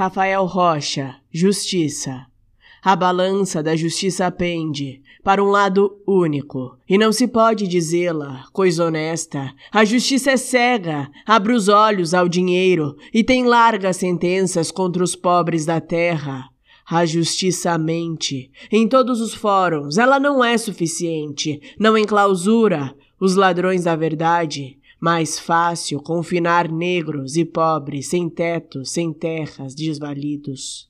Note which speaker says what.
Speaker 1: Rafael Rocha, Justiça. A balança da justiça pende para um lado único, e não se pode dizê-la, coisa honesta. A justiça é cega, abre os olhos ao dinheiro e tem largas sentenças contra os pobres da terra. A justiça mente. Em todos os fóruns, ela não é suficiente, não enclausura os ladrões da verdade. Mais fácil confinar negros e pobres sem teto, sem terras, desvalidos.